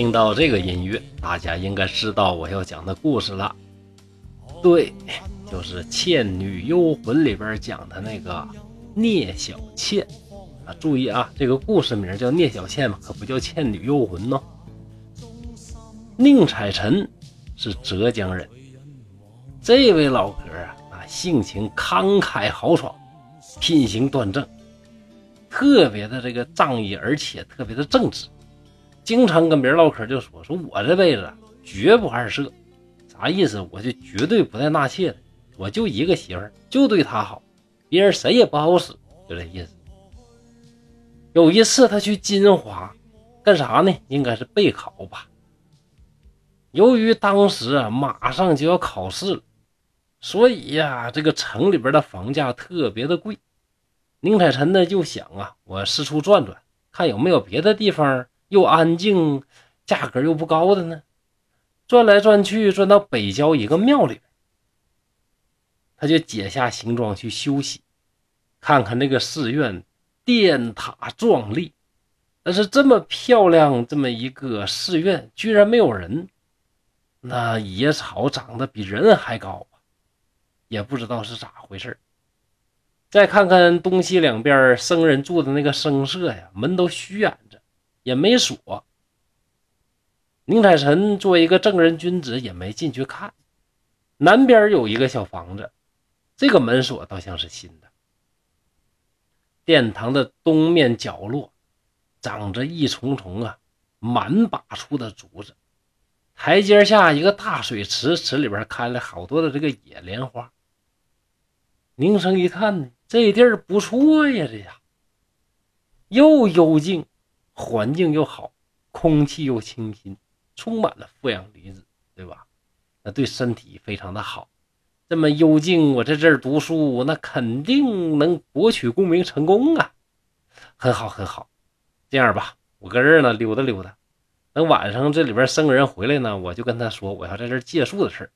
听到这个音乐，大家应该知道我要讲的故事了。对，就是《倩女幽魂》里边讲的那个聂小倩啊。注意啊，这个故事名叫聂小倩嘛，可不叫《倩女幽魂》哦。宁采臣是浙江人，这位老哥啊，啊，性情慷慨豪爽，品行端正，特别的这个仗义，而且特别的正直，经常跟别人唠嗑，就说说我这辈子绝不二色，啥意思？我就绝对不带纳妾的，我就一个媳妇儿，就对她好，别人谁也不好使，就这意思。有一次他去金华干啥呢？应该是备考吧。由于当时啊，马上就要考试了，所以呀，这个城里边的房价特别的贵。宁采臣呢就想啊，我四处转转，看有没有别的地方又安静、价格又不高的呢。转来转去，转到北郊一个庙里边，他就解下行装去休息，看看那个寺院殿塔壮丽，但是这么漂亮这么一个寺院，居然没有人。那野草长得比人还高啊，也不知道是咋回事再看看东西两边僧人住的那个僧舍呀，门都虚掩，也没锁。宁采臣作为一个正人君子，也没进去看。南边有一个小房子，这个门锁倒像是新的。殿堂的东面角落，长着一丛丛啊满把处的竹子。台阶下一个大水池，池里边开了好多的这个野莲花。宁生一看呢，这地儿不错呀，这呀，又幽静，环境又好，空气又清新，充满了负氧离子，对吧？那对身体非常的好。这么幽静，我在这儿读书，那肯定能博取功名成功啊！很好，很好。这样吧，我搁这儿呢溜达溜达。等晚上这里边生人回来呢，我就跟他说我要在这借宿的事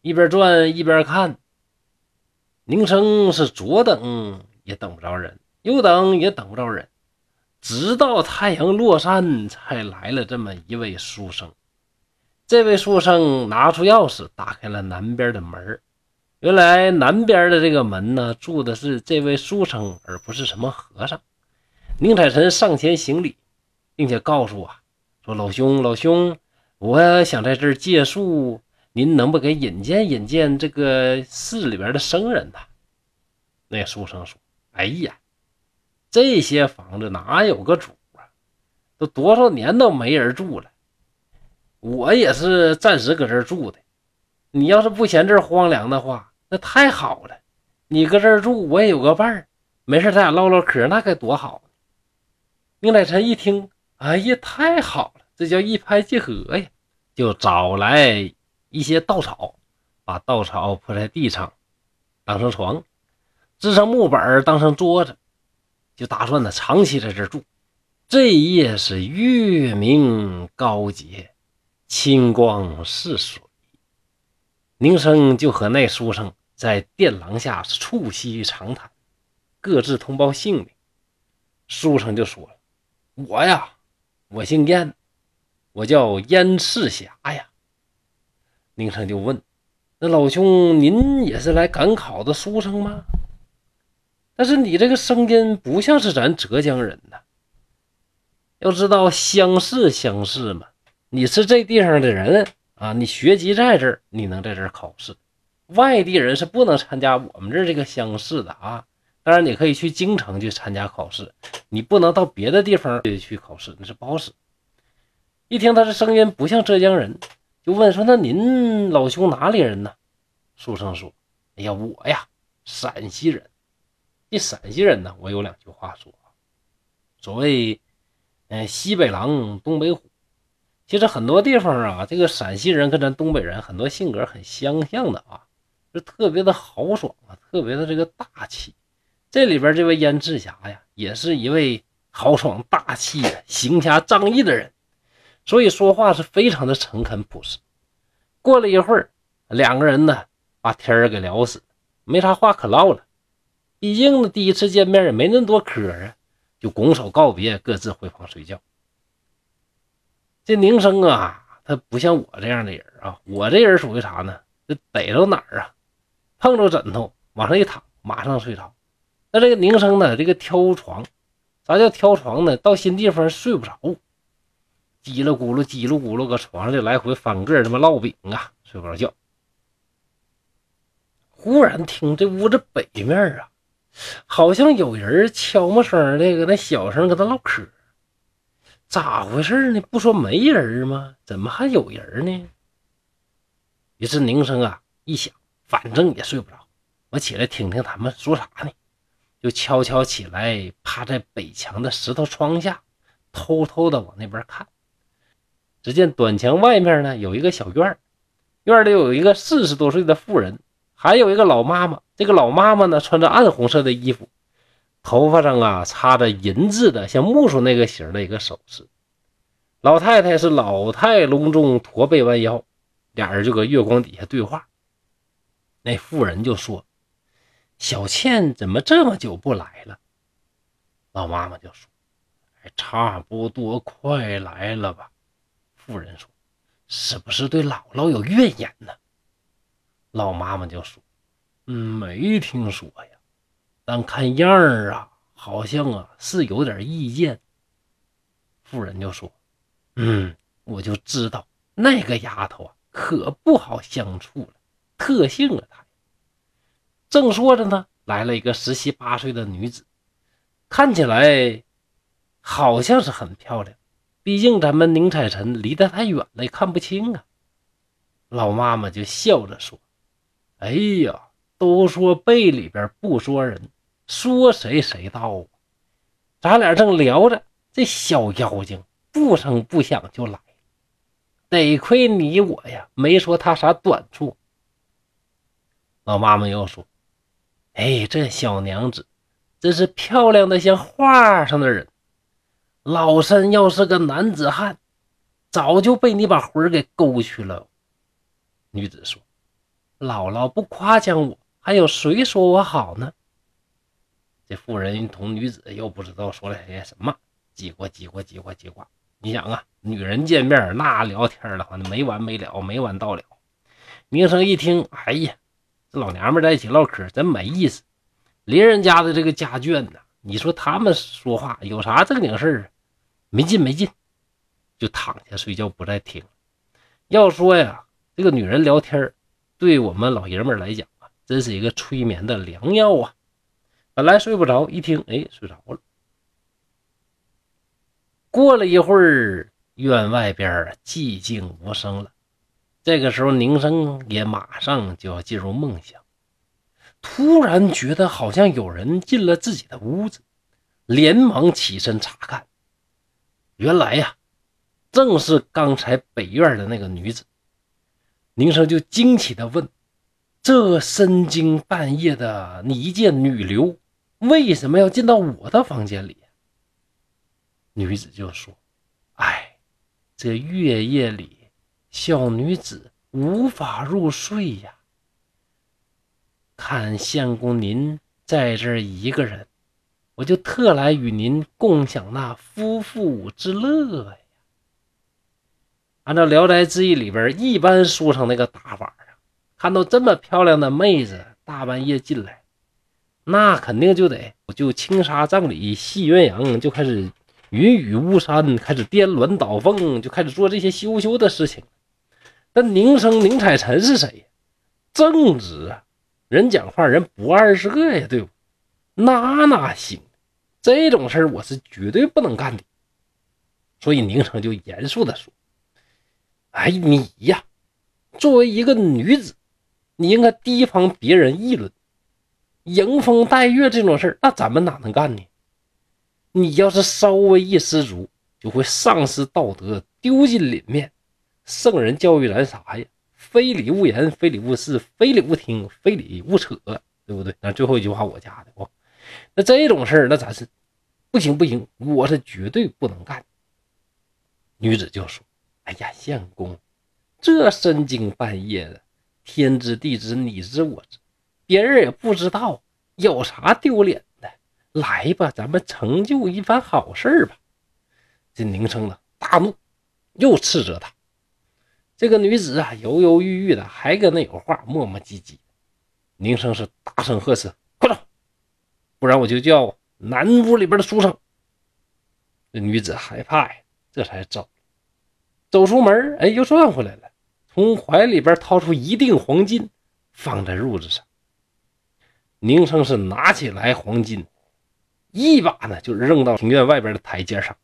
一边转一边看，宁生是左等也等不着人，又等也等不着人，直到太阳落山才来了这么一位书生。这位书生拿出钥匙打开了南边的门原来南边的这个门呢，住的是这位书生，而不是什么和尚。宁采臣上前行礼。并且告诉我说：“老兄，老兄，我想在这儿借宿，您能不给引荐引荐这个寺里边的僧人呢？”那书生说：“哎呀，这些房子哪有个主啊？都多少年都没人住了。我也是暂时搁这儿住的。你要是不嫌这儿荒凉的话，那太好了。你搁这儿住，我也有个伴儿，没事咱俩唠唠嗑，那该多好。”宁采臣一听。哎呀，太好了，这叫一拍即合呀！就找来一些稻草，把稻草铺在地上，当成床，支上木板当成桌子，就打算呢长期在这住。这一夜是月明高洁，清光似水。宁生就和那书生在殿廊下促膝长谈，各自通报姓名。书生就说了：“我呀。”我姓燕，我叫燕赤霞呀。宁生就问：“那老兄，您也是来赶考的书生吗？但是你这个声音不像是咱浙江人呐。要知道乡试乡试嘛，你是这地方的人啊，你学籍在这儿，你能在这儿考试。外地人是不能参加我们这儿这个乡试的啊。当然，你可以去京城去参加考试。”你不能到别的地方去考试，那是不好使。一听他的声音不像浙江人，就问说：“那您老兄哪里人呢？”书生说：“哎呀，我呀，陕西人。这陕西人呢，我有两句话说。所谓，嗯，西北狼，东北虎。其实很多地方啊，这个陕西人跟咱东北人很多性格很相像的啊，是特别的豪爽啊，特别的这个大气。这里边这位燕赤霞呀。”也是一位豪爽大气、行侠仗义的人，所以说话是非常的诚恳朴实。过了一会儿，两个人呢把天儿给聊死，没啥话可唠了。毕竟呢第一次见面也没那么多嗑啊，就拱手告别，各自回房睡觉。这宁生啊，他不像我这样的人啊，我这人属于啥呢？这逮着哪儿啊，碰着枕头往上一躺，马上睡着。那这个宁生呢，这个挑床，啥叫挑床呢？到新地方睡不着，叽里咕噜叽里咕噜搁床上就来回翻个，他妈烙饼啊，睡不着觉。忽然听这屋子北面啊，好像有人悄没声的搁那小声跟他唠嗑，咋回事呢？不说没人吗？怎么还有人呢？于是宁生啊一想，反正也睡不着，我起来听听他们说啥呢？就悄悄起来，趴在北墙的石头窗下，偷偷的往那边看。只见短墙外面呢有一个小院院里有一个四十多岁的妇人。还有一个老妈妈，这个老妈妈呢，穿着暗红色的衣服，头发上啊插着银质的像木梳那个型的一个首饰。老太太是老态龙钟，驼背弯腰，俩人就搁月光底下对话。那妇人就说：“小倩怎么这么久不来了？”老妈妈就说：“哎，差不多快来了吧。”妇人说：“是不是对姥姥有怨言呢？”老妈妈就说：“嗯，没听说呀，但看样儿啊，好像啊是有点意见。”妇人就说：“嗯，我就知道那个丫头啊，可不好相处了，特性了她。”正说着呢，来了一个十七八岁的女子，看起来好像是很漂亮，毕竟咱们宁采臣离得太远了，也看不清啊。老妈妈就笑着说。哎呀，都说背里边不说人，说谁谁到啊！咱俩正聊着，这小妖精不声不响就来。得亏你我呀，没说他啥短处。老妈妈又说：“哎，这小娘子真是漂亮的像画上的人。老身要是个男子汉，早就被你把魂给勾去了。”女子说。姥姥不夸奖我，还有谁说我好呢？这妇人同女子又不知道说了些什么，叽呱叽呱叽呱叽呱。你想啊，女人见面那聊天的话，那没完没了，没完到了。明生一听，哎呀，这老娘们在一起唠嗑真没意思。邻人家的这个家眷呢，你说他们说话有啥正经事儿？没劲没劲，就躺下睡觉，不再听。要说呀，这个女人聊天对我们老爷们来讲，真是一个催眠的良药啊！本来睡不着，一听，哎，睡着了。过了一会儿，院外边寂静无声了。这个时候，宁生也马上就要进入梦乡，突然觉得好像有人进了自己的屋子，连忙起身查看，原来呀，正是刚才北院的那个女子。宁生就惊奇地问：“这深更半夜的你一见女流，为什么要进到我的房间里？”女子就说：“哎，这月夜里，小女子无法入睡呀。看相公您在这一个人，我就特来与您共享那夫妇之乐呀。”按照《聊斋志异》里边一般书生那个打法，看到这么漂亮的妹子大半夜进来，那肯定就得我就轻纱帐里戏鸳鸯，就开始云雨巫山，开始颠鸾倒凤，就开始做这些羞羞的事情。但宁生宁采臣是谁？正直啊，人讲话人不二十个呀，对不？那哪行？这种事儿我是绝对不能干的。所以宁生就严肃地说。哎，你呀，作为一个女子，你应该提防别人议论，迎风带月这种事儿，那咱们哪能干呢？你要是稍微一失足，就会丧失道德，丢尽脸面。圣人教育咱啥呀？非礼勿言，非礼勿视，非礼勿听，非礼勿扯，对不对？那最后一句话我加的哦。那这种事儿，那咱是不行不行，我是绝对不能干。女子就说。哎呀，相公，这深更半夜的，天知地知，你知我知，别人也不知道，有啥丢脸的？来吧，咱们成就一番好事吧。”这宁生呢，大怒，又斥责他。这个女子啊，犹犹豫豫的，还跟那有话，磨磨唧唧。宁生是大声呵斥：“快走，不然我就叫南屋里边的书生。”这女子害怕呀，这才走。走出门，哎，又转回来了，从怀里边掏出一锭黄金，放在褥子上。宁生是拿起来黄金，一把呢就扔到庭院外边的台阶上，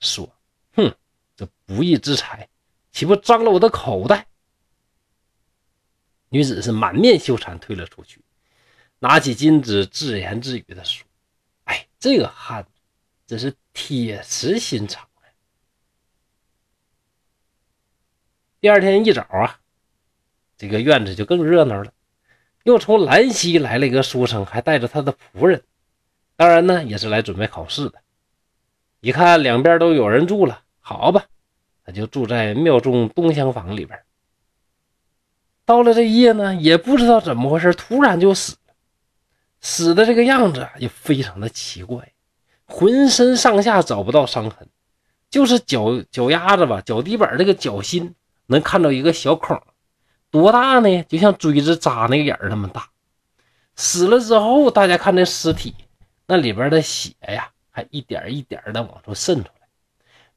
说：“哼，这不义之财！”岂不脏了我的口袋？女子是满面羞惭，退了出去，拿起金子，自言自语的说：“哎，这个汉子真是铁石心肠第二天一早啊，这个院子就更热闹了，又从兰溪来了一个书生，还带着他的仆人，当然呢，也是来准备考试的。一看两边都有人住了，好吧。他就住在庙中东厢房里边。到了这一夜呢，也不知道怎么回事，突然就死了。死的这个样子也非常的奇怪，浑身上下找不到伤痕，就是脚脚丫子吧，脚底板这个脚心能看到一个小孔，多大呢？就像锥子扎那个眼儿那么大。死了之后，大家看这尸体，那里边的血呀，还一点一点的往出渗出来。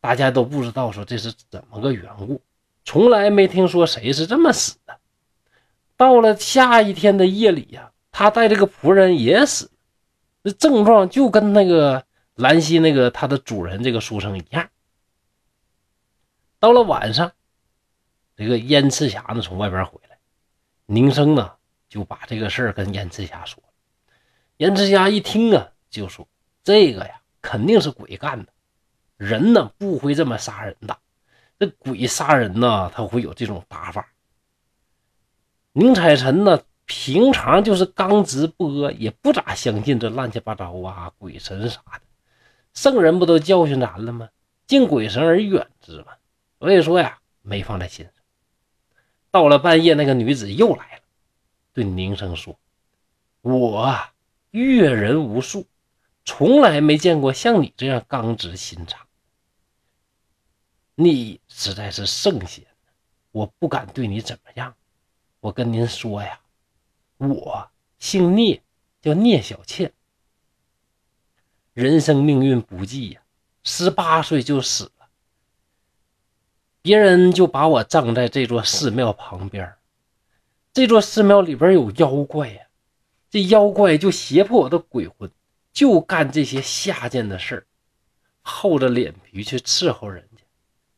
大家都不知道说这是怎么个缘故，从来没听说谁是这么死的。到了下一天的夜里呀，他带这个仆人也死了，这症状就跟那个兰溪那个他的主人这个书生一样。到了晚上，这个燕赤霞呢从外边回来，宁生呢就把这个事儿跟燕赤霞说了。燕赤霞一听啊，就说这个呀肯定是鬼干的。人呢不会这么杀人的，这鬼杀人呢，他会有这种打法。宁采臣呢，平常就是刚直不阿，也不咋相信这乱七八糟啊鬼神啥的。圣人不都教训咱了吗？敬鬼神而远之嘛。所以说呀，没放在心上。到了半夜，那个女子又来了，对宁生说：“我阅人无数，从来没见过像你这样刚直心肠。”你实在是圣贤，我不敢对你怎么样。我跟您说呀，我姓聂，叫聂小倩。人生命运不济呀，十八岁就死。别人就把我葬在这座寺庙旁边。这座寺庙里边有妖怪呀，这妖怪就胁迫我的鬼魂，就干这些下贱的事儿，厚着脸皮去伺候人家。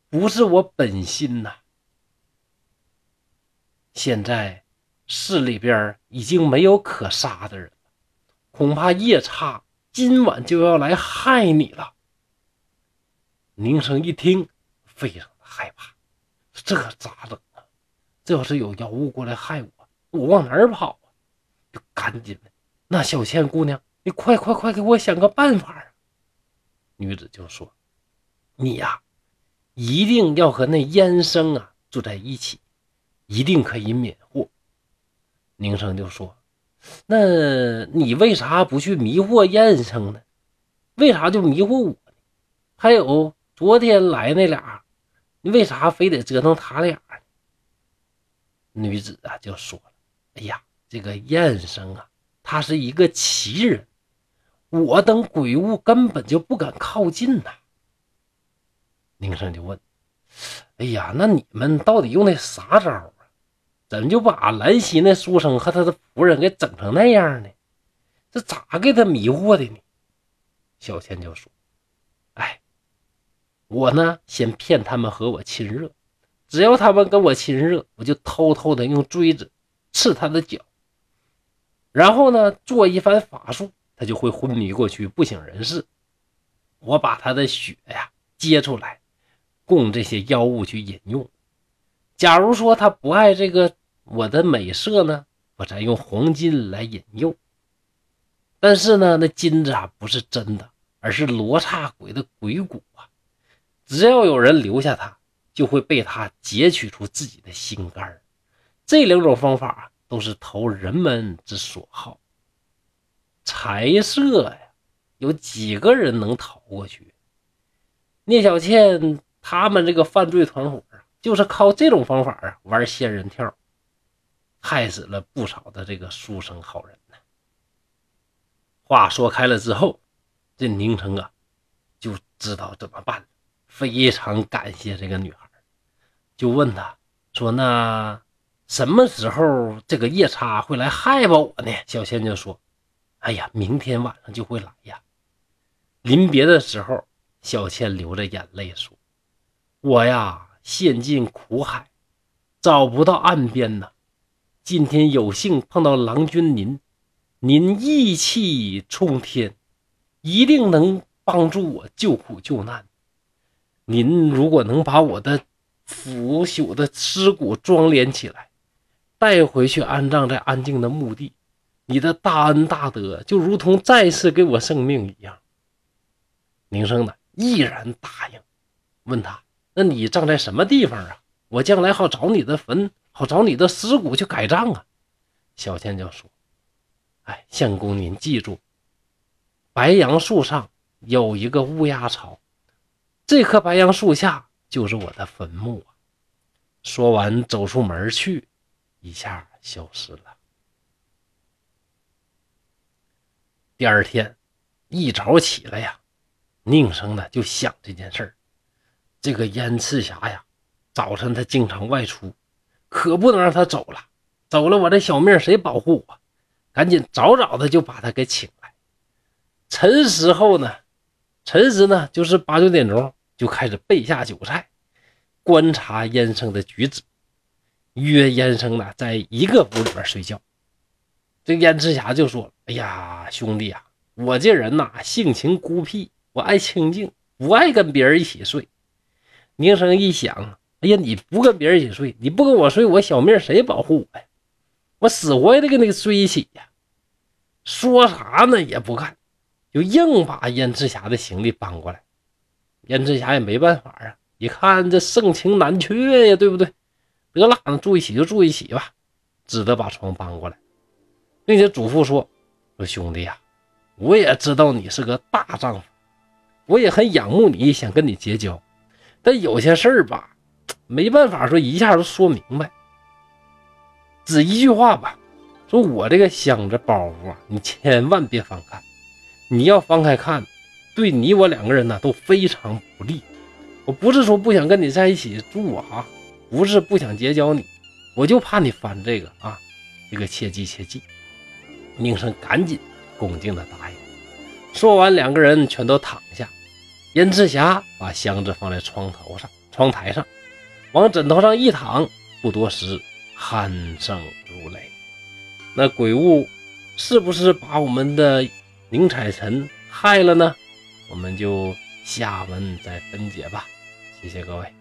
不是我本心呐！现在市里边已经没有可杀的人了，恐怕夜叉今晚就要来害你了。宁生一听，非常害怕，这可咋整啊？这要是有妖物过来害我，我往哪儿跑啊？就赶紧的，那小倩姑娘，你快快快给我想个办法啊！女子就说：“你呀。”一定要和那燕生啊住在一起，一定可以免祸。宁生就说：“那你为啥不去迷惑燕生呢？为啥就迷惑我呢？还有昨天来那俩，你为啥非得折腾他俩呢？”女子啊就说了：“哎呀，这个燕生啊，他是一个奇人，我等鬼物根本就不敢靠近呐。”宁生就问：“哎呀，那你们到底用的啥招啊？怎么就把兰溪那书生和他的仆人给整成那样呢？这咋给他迷惑的呢？”小倩就说：“，我呢先骗他们和我亲热，只要他们跟我亲热，我就偷偷的用锥子刺他的脚，然后呢做一番法术，他就会昏迷过去，不省人事。我把他的血呀接出来。”供这些妖物去饮用。假如说他不爱这个我的美色呢，我再用黄金来引诱。但是呢，那金子啊不是真的，而是罗刹鬼的鬼骨啊。只要有人留下他，就会被他截取出自己的心肝。这两种方法都是投人们之所好。财色呀，有几个人能逃过去？聂小倩他们这个犯罪团伙啊就是靠这种方法啊玩仙人跳，害死了不少的这个书生好人呢。话说开了之后，这宁城啊就知道怎么办，非常感谢这个女孩，就问她说：“那什么时候这个夜叉会来害我呢？”小倩就说：“哎呀，明天晚上就会来呀。”临别的时候。小倩流着眼泪说：“我呀，陷进苦海，找不到岸边呢。今天有幸碰到郎君您，您义气冲天，一定能帮助我救苦救难。您如果能把我的腐朽的尸骨装殓起来，带回去安葬在安静的墓地，你的大恩大德就如同再次给我生命一样。”宁生呢。毅然答应，问他：“那你葬在什么地方啊？我将来好找你的坟，好找你的尸骨去改葬啊。”小倩就说：“哎，相公您记住，白杨树上有一个乌鸦巢，这棵白杨树下就是我的坟墓啊。”说完，走出门去，一下消失了。第二天一早起来呀。宁生呢就想这件事儿，这个燕赤霞呀，早晨他经常外出，可不能让他走了，走了我这小命谁保护我？赶紧早早的就把他给请来。辰时候呢，辰时呢就是八九点钟就开始备下酒菜，观察燕生的举止，约燕生呢在一个屋里边睡觉。这燕赤霞就说：“哎呀，兄弟啊，我这人呐性情孤僻。”我爱清静，不爱跟别人一起睡。宁生一想，哎呀，你不跟别人一起睡，你不跟我睡，我小命谁保护我呀？我死活也得跟你睡一起呀！说啥呢也不干，就硬把燕赤霞的行李搬过来。燕赤霞也没办法啊，一看这盛情难却呀，对不对？得了，那住一起就住一起吧，只得把床搬过来，并且嘱咐说：“说兄弟呀，我也知道你是个大丈夫。”我也很仰慕你，想跟你结交，但有些事儿吧，没办法说一下就说明白。只一句话吧，说我这个箱子包袱啊，你千万别翻看。你要翻开看，对你我两个人呢都非常不利。我不是说不想跟你在一起住啊，不是不想结交你，我就怕你翻这个啊，这个切记切记。宁生赶紧恭敬的答应。说完，两个人全都躺下。燕赤霞把箱子放在床头上，窗台上，往枕头上一躺，不多时，鼾声如雷。那鬼物是不是把我们的宁采臣害了呢？我们就下文再分解吧。谢谢各位。